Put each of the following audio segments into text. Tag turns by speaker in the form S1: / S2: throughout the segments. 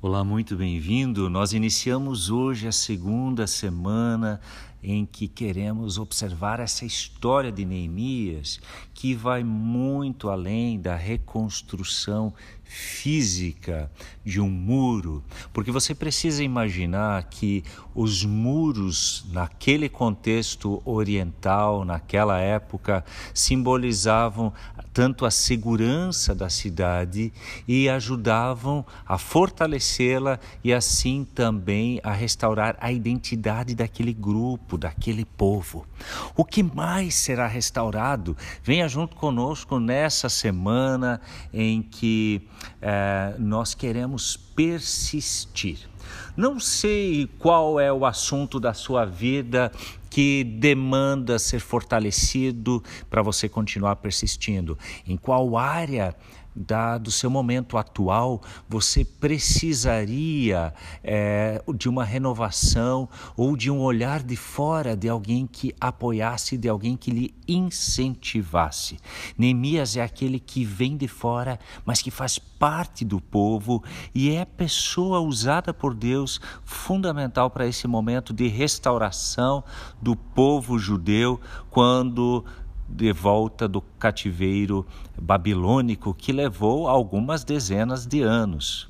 S1: Olá, muito bem-vindo. Nós iniciamos hoje a segunda semana em que queremos observar essa história de Neemias, que vai muito além da reconstrução física de um muro, porque você precisa imaginar que os muros, naquele contexto oriental, naquela época, simbolizavam tanto a segurança da cidade e ajudavam a fortalecê-la e assim também a restaurar a identidade daquele grupo, daquele povo. O que mais será restaurado? Venha junto conosco nessa semana em que é, nós queremos persistir. Não sei qual é o assunto da sua vida que demanda ser fortalecido para você continuar persistindo. Em qual área da, do seu momento atual, você precisaria é, de uma renovação ou de um olhar de fora de alguém que apoiasse, de alguém que lhe incentivasse. Neemias é aquele que vem de fora, mas que faz parte do povo e é pessoa usada por Deus fundamental para esse momento de restauração do povo judeu quando de volta do cativeiro babilônico que levou algumas dezenas de anos.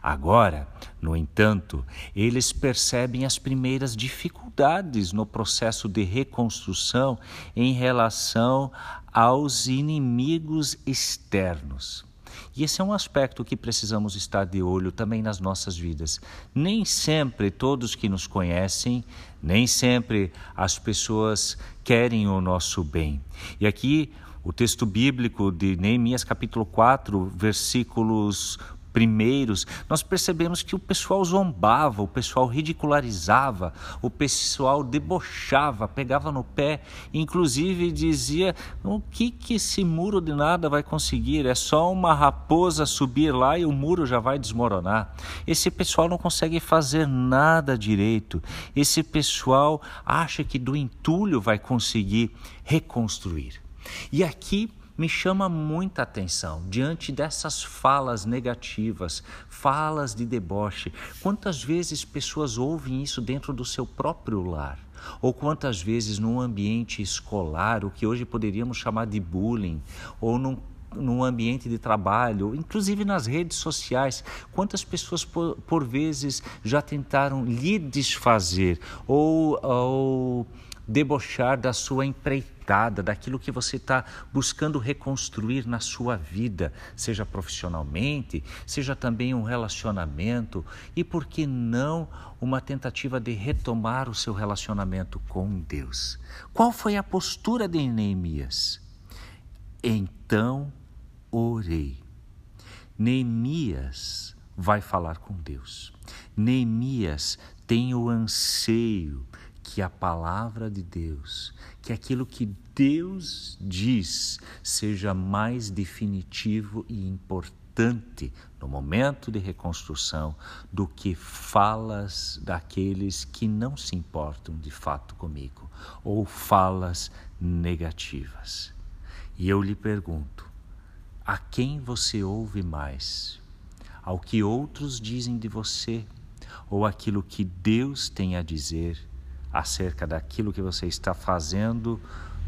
S1: Agora, no entanto, eles percebem as primeiras dificuldades no processo de reconstrução em relação aos inimigos externos. E esse é um aspecto que precisamos estar de olho também nas nossas vidas. Nem sempre todos que nos conhecem, nem sempre as pessoas querem o nosso bem. E aqui o texto bíblico de Neemias capítulo 4, versículos primeiros, nós percebemos que o pessoal zombava, o pessoal ridicularizava, o pessoal debochava, pegava no pé, inclusive dizia: o que, que esse muro de nada vai conseguir? É só uma raposa subir lá e o muro já vai desmoronar. Esse pessoal não consegue fazer nada direito. Esse pessoal acha que do entulho vai conseguir reconstruir. E aqui me chama muita atenção diante dessas falas negativas, falas de deboche. Quantas vezes pessoas ouvem isso dentro do seu próprio lar? Ou quantas vezes num ambiente escolar, o que hoje poderíamos chamar de bullying, ou num num ambiente de trabalho, inclusive nas redes sociais, quantas pessoas por, por vezes já tentaram lhe desfazer ou, ou debochar da sua empreitada, daquilo que você está buscando reconstruir na sua vida, seja profissionalmente, seja também um relacionamento e, por que não, uma tentativa de retomar o seu relacionamento com Deus. Qual foi a postura de Neemias? Então orei. Neemias vai falar com Deus. Neemias tem o anseio que a palavra de Deus, que aquilo que Deus diz seja mais definitivo e importante no momento de reconstrução do que falas daqueles que não se importam de fato comigo ou falas negativas. E eu lhe pergunto: a quem você ouve mais? Ao que outros dizem de você ou aquilo que Deus tem a dizer? Acerca daquilo que você está fazendo,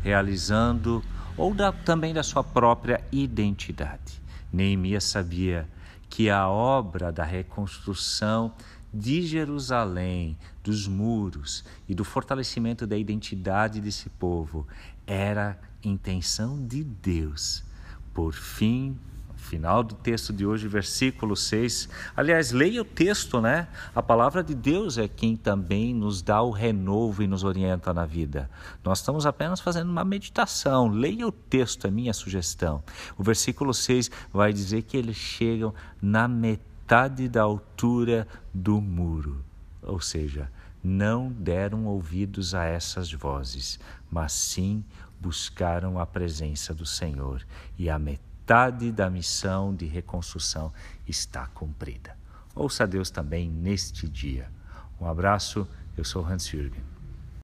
S1: realizando ou da, também da sua própria identidade. Neemias sabia que a obra da reconstrução de Jerusalém, dos muros e do fortalecimento da identidade desse povo era intenção de Deus. Por fim, final do texto de hoje, versículo 6. Aliás, leia o texto, né? A palavra de Deus é quem também nos dá o renovo e nos orienta na vida. Nós estamos apenas fazendo uma meditação. Leia o texto, é minha sugestão. O versículo 6 vai dizer que eles chegam na metade da altura do muro. Ou seja, não deram ouvidos a essas vozes, mas sim buscaram a presença do Senhor e a metade metade da missão de reconstrução está cumprida. Ouça a Deus também neste dia. Um abraço, eu sou Hans Jürgen.